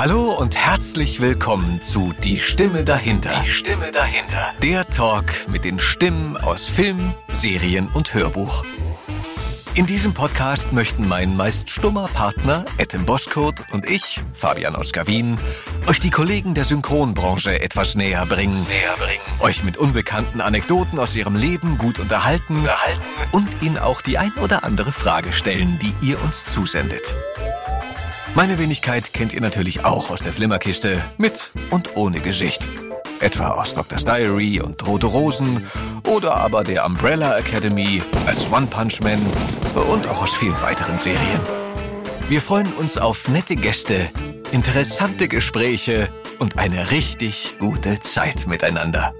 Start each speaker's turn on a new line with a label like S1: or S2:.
S1: Hallo und herzlich willkommen zu Die Stimme dahinter.
S2: Die Stimme dahinter.
S1: Der Talk mit den Stimmen aus Film, Serien und Hörbuch. In diesem Podcast möchten mein meist stummer Partner Etten Boskurt und ich, Fabian Oskar Wien, euch die Kollegen der Synchronbranche etwas näher bringen,
S2: Näher bringen.
S1: euch mit unbekannten Anekdoten aus ihrem Leben gut unterhalten
S2: Unterhalten.
S1: und ihnen auch die ein oder andere Frage stellen, die ihr uns zusendet. Meine Wenigkeit kennt ihr natürlich auch aus der Flimmerkiste, mit und ohne Gesicht. Etwa aus Doctor's Diary und Rote Rosen oder aber der Umbrella Academy als One Punch Man und auch aus vielen weiteren Serien. Wir freuen uns auf nette Gäste, interessante Gespräche und eine richtig gute Zeit miteinander.